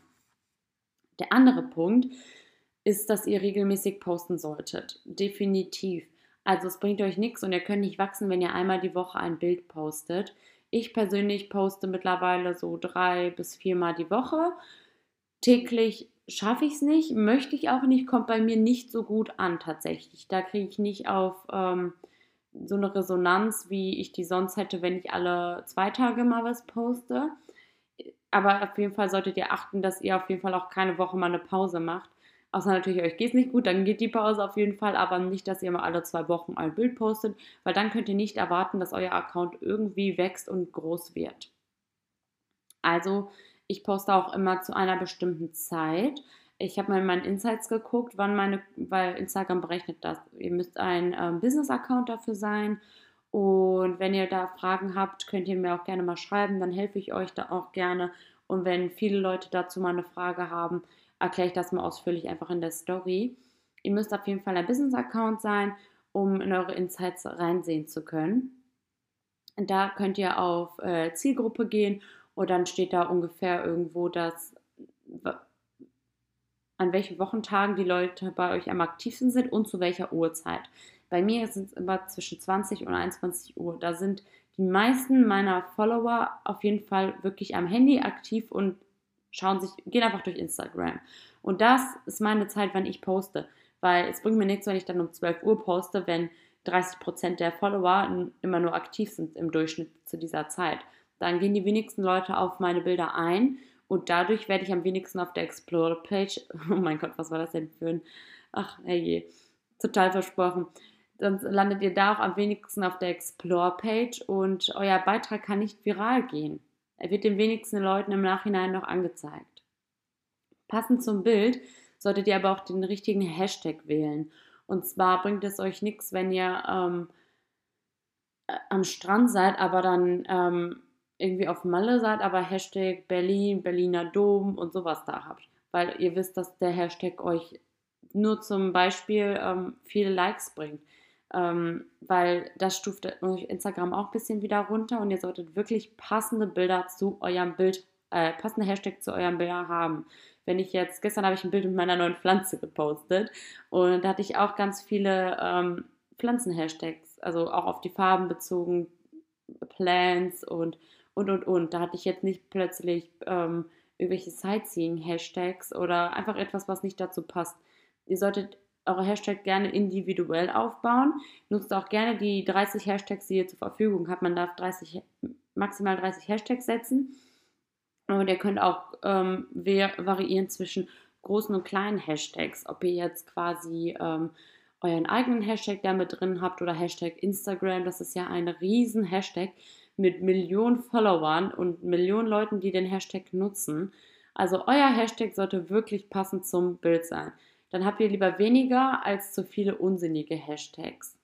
Der andere Punkt ist, dass ihr regelmäßig posten solltet. Definitiv. Also es bringt euch nichts und ihr könnt nicht wachsen, wenn ihr einmal die Woche ein Bild postet. Ich persönlich poste mittlerweile so drei bis viermal die Woche. Täglich schaffe ich es nicht, möchte ich auch nicht, kommt bei mir nicht so gut an tatsächlich. Da kriege ich nicht auf ähm, so eine Resonanz, wie ich die sonst hätte, wenn ich alle zwei Tage mal was poste. Aber auf jeden Fall solltet ihr achten, dass ihr auf jeden Fall auch keine Woche mal eine Pause macht. Außer natürlich, euch geht es nicht gut, dann geht die Pause auf jeden Fall, aber nicht, dass ihr mal alle zwei Wochen ein Bild postet, weil dann könnt ihr nicht erwarten, dass euer Account irgendwie wächst und groß wird. Also, ich poste auch immer zu einer bestimmten Zeit. Ich habe mal in meinen Insights geguckt, wann meine, weil Instagram berechnet das. Ihr müsst ein ähm, Business-Account dafür sein. Und wenn ihr da Fragen habt, könnt ihr mir auch gerne mal schreiben, dann helfe ich euch da auch gerne. Und wenn viele Leute dazu mal eine Frage haben, erkläre ich das mal ausführlich einfach in der Story. Ihr müsst auf jeden Fall ein Business-Account sein, um in eure Insights reinsehen zu können. Da könnt ihr auf äh, Zielgruppe gehen und dann steht da ungefähr irgendwo, dass an welchen Wochentagen die Leute bei euch am aktivsten sind und zu welcher Uhrzeit. Bei mir sind es immer zwischen 20 und 21 Uhr. Da sind die meisten meiner Follower auf jeden Fall wirklich am Handy aktiv und schauen sich, gehen einfach durch Instagram. Und das ist meine Zeit, wann ich poste. Weil es bringt mir nichts, wenn ich dann um 12 Uhr poste, wenn 30% der Follower immer nur aktiv sind im Durchschnitt zu dieser Zeit. Dann gehen die wenigsten Leute auf meine Bilder ein und dadurch werde ich am wenigsten auf der Explore-Page, oh mein Gott, was war das denn für ein, ach herrje, total versprochen. Dann landet ihr da auch am wenigsten auf der Explore-Page und euer Beitrag kann nicht viral gehen. Er wird den wenigsten Leuten im Nachhinein noch angezeigt. Passend zum Bild solltet ihr aber auch den richtigen Hashtag wählen. Und zwar bringt es euch nichts, wenn ihr ähm, äh, am Strand seid, aber dann ähm, irgendwie auf Malle seid, aber Hashtag Berlin, Berliner Dom und sowas da habt. Weil ihr wisst, dass der Hashtag euch nur zum Beispiel ähm, viele Likes bringt ähm, weil das stuft Instagram auch ein bisschen wieder runter und ihr solltet wirklich passende Bilder zu eurem Bild, äh, passende Hashtag zu eurem Bild haben. Wenn ich jetzt, gestern habe ich ein Bild mit meiner neuen Pflanze gepostet und da hatte ich auch ganz viele ähm, Pflanzen-Hashtags, also auch auf die Farben bezogen, Plants und und und und. Da hatte ich jetzt nicht plötzlich ähm, irgendwelche Sightseeing-Hashtags oder einfach etwas, was nicht dazu passt. Ihr solltet eure Hashtags gerne individuell aufbauen. Nutzt auch gerne die 30 Hashtags, die ihr zur Verfügung habt. Man darf 30, maximal 30 Hashtags setzen. Und ihr könnt auch ähm, variieren zwischen großen und kleinen Hashtags. Ob ihr jetzt quasi ähm, euren eigenen Hashtag damit drin habt oder Hashtag Instagram. Das ist ja ein riesen Hashtag mit Millionen Followern und Millionen Leuten, die den Hashtag nutzen. Also euer Hashtag sollte wirklich passend zum Bild sein dann habt ihr lieber weniger als zu viele unsinnige Hashtags.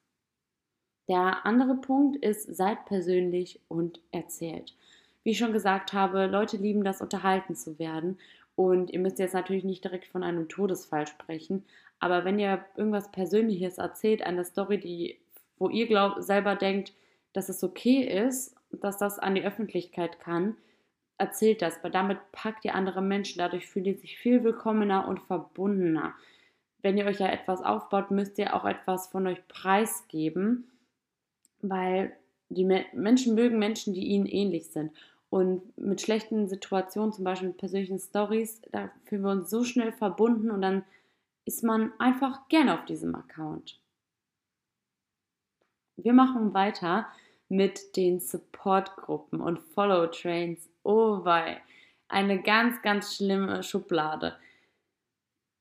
Der andere Punkt ist, seid persönlich und erzählt. Wie ich schon gesagt habe, Leute lieben das, unterhalten zu werden. Und ihr müsst jetzt natürlich nicht direkt von einem Todesfall sprechen. Aber wenn ihr irgendwas Persönliches erzählt, eine Story, die, wo ihr glaubt, selber denkt, dass es okay ist, dass das an die Öffentlichkeit kann, erzählt das, weil damit packt ihr andere Menschen. Dadurch fühlt ihr sich viel willkommener und verbundener wenn ihr euch ja etwas aufbaut, müsst ihr auch etwas von euch preisgeben, weil die Menschen mögen Menschen, die ihnen ähnlich sind. Und mit schlechten Situationen, zum Beispiel mit persönlichen Stories, da fühlen wir uns so schnell verbunden und dann ist man einfach gerne auf diesem Account. Wir machen weiter mit den Support-Gruppen und Follow-Trains. Oh wei, eine ganz, ganz schlimme Schublade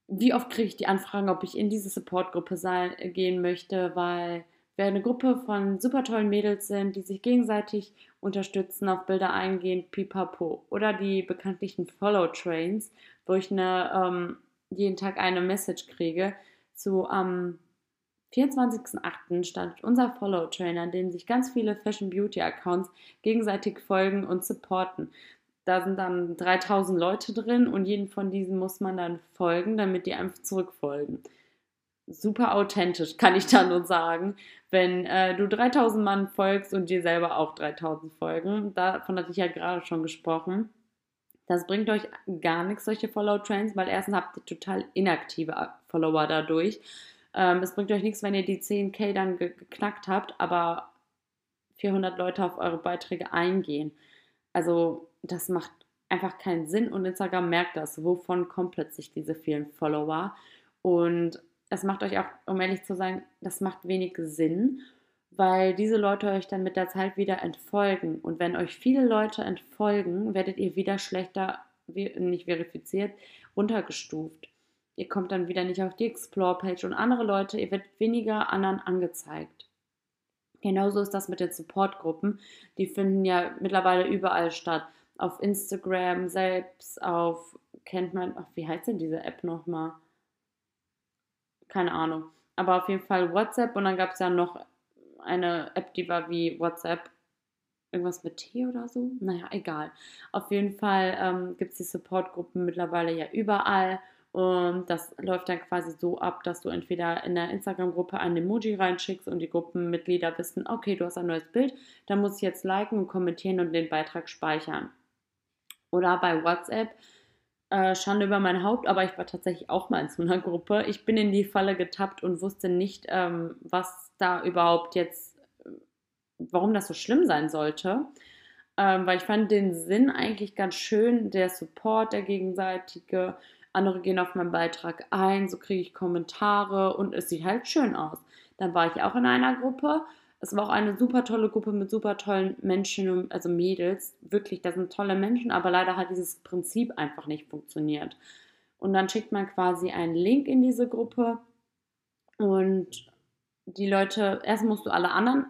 wie oft kriege ich die Anfragen, ob ich in diese Supportgruppe äh, gehen möchte, weil wir eine Gruppe von super tollen Mädels sind, die sich gegenseitig unterstützen, auf Bilder eingehen, pipapo. Oder die bekanntlichen Follow-Trains, wo ich eine, ähm, jeden Tag eine Message kriege. Zu am 24.08. stand unser Follow-Trainer, in dem sich ganz viele Fashion-Beauty-Accounts gegenseitig folgen und supporten. da sind dann 3000 Leute drin und jeden von diesen muss man dann folgen, damit die einfach zurückfolgen. Super authentisch, kann ich da nur sagen. Wenn äh, du 3000 Mann folgst und dir selber auch 3000 folgen, davon hatte ich ja gerade schon gesprochen. Das bringt euch gar nichts, solche Follow-Trends, weil erstens habt ihr total inaktive Follower dadurch. Ähm, es bringt euch nichts, wenn ihr die 10k dann geknackt habt, aber 400 Leute auf eure Beiträge eingehen. Also das macht einfach keinen Sinn und Instagram merkt das. Wovon kommen plötzlich diese vielen Follower? Und es macht euch auch, um ehrlich zu sein, das macht wenig Sinn, weil diese Leute euch dann mit der Zeit wieder entfolgen. Und wenn euch viele Leute entfolgen, werdet ihr wieder schlechter, nicht verifiziert, runtergestuft. Ihr kommt dann wieder nicht auf die Explore-Page und andere Leute, ihr werdet weniger anderen angezeigt. Genauso ist das mit den Support-Gruppen. Die finden ja mittlerweile überall statt. Auf Instagram selbst, auf, kennt man, ach, wie heißt denn diese App nochmal? Keine Ahnung. Aber auf jeden Fall WhatsApp und dann gab es ja noch eine App, die war wie WhatsApp. Irgendwas mit T oder so? Naja, egal. Auf jeden Fall ähm, gibt es die Support-Gruppen mittlerweile ja überall. Und das läuft dann quasi so ab, dass du entweder in der Instagram-Gruppe ein Emoji reinschickst und die Gruppenmitglieder wissen, okay, du hast ein neues Bild, dann muss ich jetzt liken und kommentieren und den Beitrag speichern. Oder bei WhatsApp, äh, Schande über mein Haupt, aber ich war tatsächlich auch mal in so einer Gruppe. Ich bin in die Falle getappt und wusste nicht, ähm, was da überhaupt jetzt, warum das so schlimm sein sollte. Ähm, weil ich fand den Sinn eigentlich ganz schön, der Support, der gegenseitige andere gehen auf meinen Beitrag ein, so kriege ich Kommentare und es sieht halt schön aus. Dann war ich auch in einer Gruppe. Es war auch eine super tolle Gruppe mit super tollen Menschen, also Mädels. Wirklich, das sind tolle Menschen, aber leider hat dieses Prinzip einfach nicht funktioniert. Und dann schickt man quasi einen Link in diese Gruppe und die Leute, erst musst du alle anderen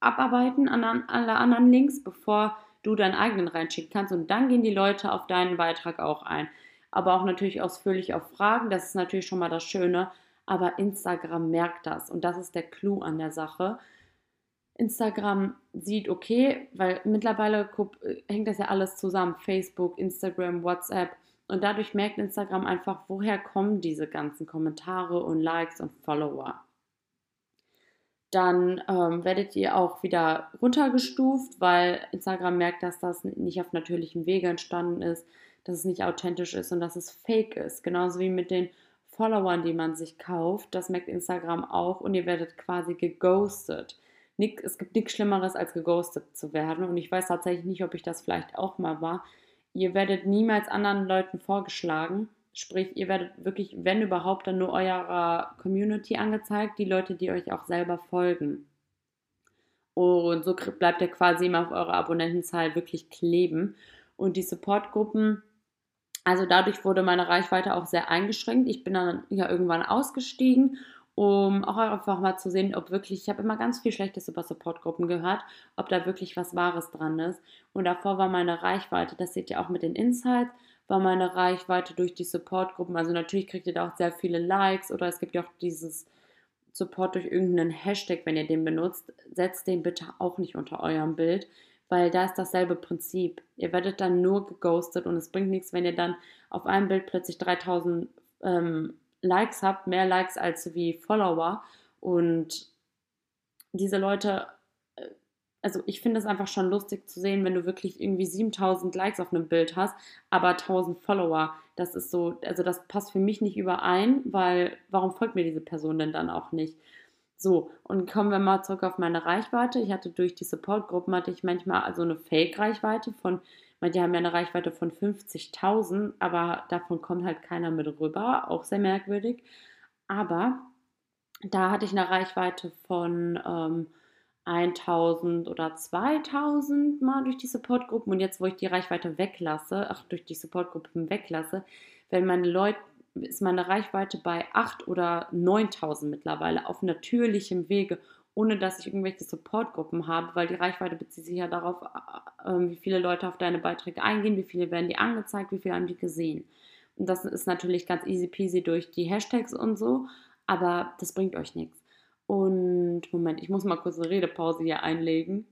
abarbeiten, alle anderen Links, bevor du deinen eigenen reinschicken kannst und dann gehen die Leute auf deinen Beitrag auch ein aber auch natürlich ausführlich auf Fragen. Das ist natürlich schon mal das Schöne. Aber Instagram merkt das und das ist der Clou an der Sache. Instagram sieht, okay, weil mittlerweile hängt das ja alles zusammen. Facebook, Instagram, WhatsApp. Und dadurch merkt Instagram einfach, woher kommen diese ganzen Kommentare und Likes und Follower. Dann ähm, werdet ihr auch wieder runtergestuft, weil Instagram merkt, dass das nicht auf natürlichem Wege entstanden ist dass es nicht authentisch ist und dass es fake ist. Genauso wie mit den Followern, die man sich kauft. Das merkt Instagram auch und ihr werdet quasi geghostet. es gibt nichts Schlimmeres, als geghostet zu werden. Und ich weiß tatsächlich nicht, ob ich das vielleicht auch mal war. Ihr werdet niemals anderen Leuten vorgeschlagen. Sprich, ihr werdet wirklich, wenn überhaupt, dann nur eurer Community angezeigt, die Leute, die euch auch selber folgen. Und so bleibt ihr quasi immer auf eurer Abonnentenzahl wirklich kleben. Und die Supportgruppen also dadurch wurde meine Reichweite auch sehr eingeschränkt. Ich bin dann ja irgendwann ausgestiegen, um auch einfach mal zu sehen, ob wirklich, ich habe immer ganz viel Schlechtes über Supportgruppen gehört, ob da wirklich was Wahres dran ist. Und davor war meine Reichweite, das seht ihr auch mit den Insights, war meine Reichweite durch die Supportgruppen. Also natürlich kriegt ihr da auch sehr viele Likes oder es gibt ja auch dieses Support durch irgendeinen Hashtag, wenn ihr den benutzt. Setzt den bitte auch nicht unter eurem Bild, weil da ist dasselbe Prinzip. Ihr werdet dann nur geghostet und es bringt nichts, wenn ihr dann auf einem Bild plötzlich 3000 ähm, Likes habt, mehr Likes als wie Follower und diese Leute, äh, also ich finde es einfach schon lustig zu sehen, wenn du wirklich irgendwie 7000 Likes auf einem Bild hast, aber 1000 Follower. Das ist so, also das passt für mich nicht überein, weil warum folgt mir diese Person denn dann auch nicht? So, und kommen wir mal zurück auf meine Reichweite. Ich hatte durch die Supportgruppen hatte ich manchmal also eine Fake-Reichweite von, die haben ja eine Reichweite von 50.000, aber davon kommt halt keiner mit rüber, auch sehr merkwürdig. Aber da hatte ich eine Reichweite von ähm, 1000 oder 2000 mal durch die Supportgruppen und jetzt, wo ich die Reichweite weglasse, ach, durch die Supportgruppen weglasse, wenn meine Leute ist meine Reichweite bei 8.000 oder 9.000 mittlerweile auf natürlichem Wege, ohne dass ich irgendwelche Supportgruppen habe, weil die Reichweite bezieht sich ja darauf, äh, äh, wie viele Leute auf deine Beiträge eingehen, wie viele werden die angezeigt, wie viele haben die gesehen. Und das ist natürlich ganz easy peasy durch die Hashtags und so, aber das bringt euch nichts. Und Moment, ich muss mal kurz eine Redepause hier einlegen.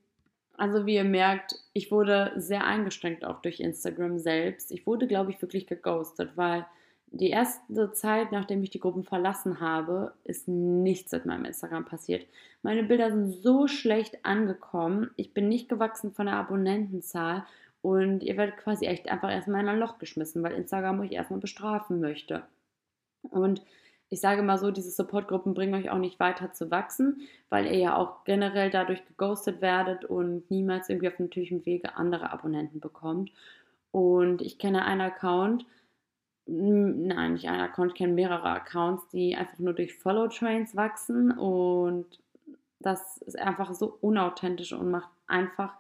Also wie ihr merkt, ich wurde sehr eingeschränkt auch durch Instagram selbst. Ich wurde, glaube ich, wirklich geghostet, weil die erste Zeit, nachdem ich die Gruppen verlassen habe, ist nichts mit meinem Instagram passiert. Meine Bilder sind so schlecht angekommen. Ich bin nicht gewachsen von der Abonnentenzahl und ihr werdet quasi echt einfach erstmal in ein Loch geschmissen, weil Instagram euch erstmal bestrafen möchte. Und ich sage mal so, diese Supportgruppen bringen euch auch nicht weiter zu wachsen, weil ihr ja auch generell dadurch geghostet werdet und niemals irgendwie auf natürlichem Wege andere Abonnenten bekommt. Und ich kenne einen Account, nein, nicht einen Account, ich kenne mehrere Accounts, die einfach nur durch Follow-Trains wachsen und das ist einfach so unauthentisch und macht einfach,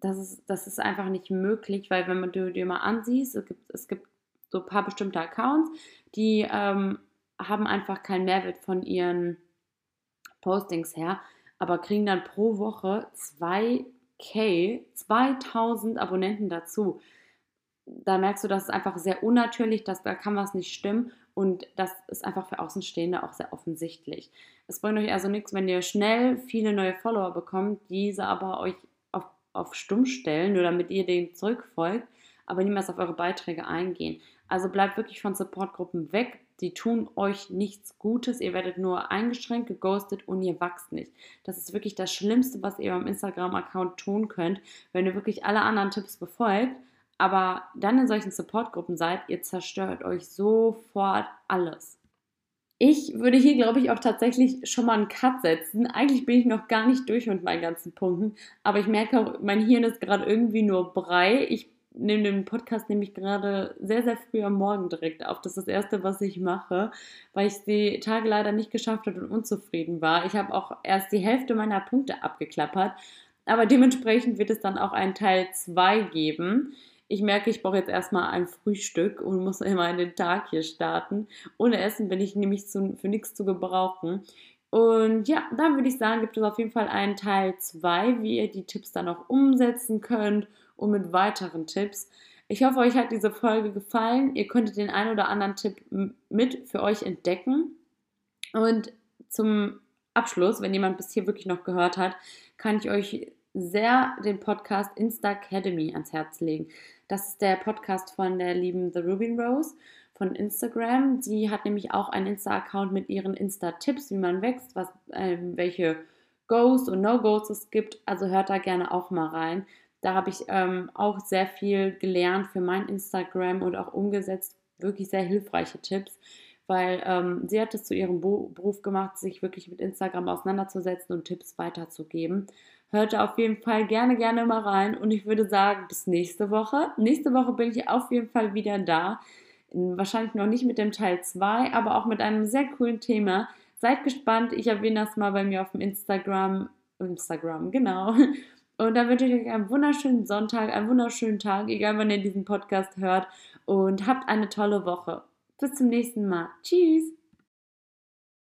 das ist, das ist einfach nicht möglich, weil wenn man dir mal ansiehst, es gibt, es gibt so ein paar bestimmte Accounts, die ähm, haben einfach keinen Mehrwert von ihren Postings her, aber kriegen dann pro Woche 2K, 2000 Abonnenten dazu da merkst du, das ist einfach sehr unnatürlich, dass da kann was nicht stimmen und das ist einfach für Außenstehende auch sehr offensichtlich. Es bringt euch also nichts, wenn ihr schnell viele neue Follower bekommt, diese aber euch auf, auf stumm stellen, nur damit ihr denen zurückfolgt, aber niemals auf eure Beiträge eingehen. Also bleibt wirklich von Supportgruppen weg. Die tun euch nichts Gutes. Ihr werdet nur eingeschränkt, geghostet und ihr wachst nicht. Das ist wirklich das Schlimmste, was ihr beim Instagram-Account tun könnt, wenn ihr wirklich alle anderen Tipps befolgt aber dann in solchen Supportgruppen seid, ihr zerstört euch sofort alles. Ich würde hier, glaube ich, auch tatsächlich schon mal einen Cut setzen. Eigentlich bin ich noch gar nicht durch mit meinen ganzen Punkten, aber ich merke auch, mein Hirn ist gerade irgendwie nur Brei. Ich nehme den Podcast nämlich gerade sehr, sehr früh am Morgen direkt auf. Das ist das Erste, was ich mache, weil ich die Tage leider nicht geschafft habe und unzufrieden war. Ich habe auch erst die Hälfte meiner Punkte abgeklappert, aber dementsprechend wird es dann auch einen Teil 2 geben ich merke, ich brauche jetzt erstmal ein Frühstück und muss immer in den Tag hier starten. Ohne Essen bin ich nämlich zu, für nichts zu gebrauchen. Und ja, dann würde ich sagen, gibt es auf jeden Fall einen Teil 2, wie ihr die Tipps dann auch umsetzen könnt und mit weiteren Tipps. Ich hoffe, euch hat diese Folge gefallen. Ihr könntet den einen oder anderen Tipp mit für euch entdecken. Und zum Abschluss, wenn jemand bis hier wirklich noch gehört hat, kann ich euch sehr den Podcast Insta Academy ans Herz legen. Das ist der Podcast von der lieben The Rubin Rose von Instagram. Sie hat nämlich auch einen Insta-Account mit ihren Insta-Tipps, wie man wächst, was, äh, welche Goes und No-Goes es gibt. Also hört da gerne auch mal rein. Da habe ich ähm, auch sehr viel gelernt für mein Instagram und auch umgesetzt. Wirklich sehr hilfreiche Tipps, weil ähm, sie hat es zu ihrem Beruf gemacht, sich wirklich mit Instagram auseinanderzusetzen und Tipps weiterzugeben. Hört auf jeden Fall gerne, gerne mal rein. Und ich würde sagen, bis nächste Woche. Nächste Woche bin ich auf jeden Fall wieder da. Wahrscheinlich noch nicht mit dem Teil 2, aber auch mit einem sehr coolen Thema. Seid gespannt. Ich erwähne das mal bei mir auf dem Instagram. Instagram, genau. Und dann wünsche ich euch einen wunderschönen Sonntag, einen wunderschönen Tag, egal wann ihr diesen Podcast hört. Und habt eine tolle Woche. Bis zum nächsten Mal. Tschüss.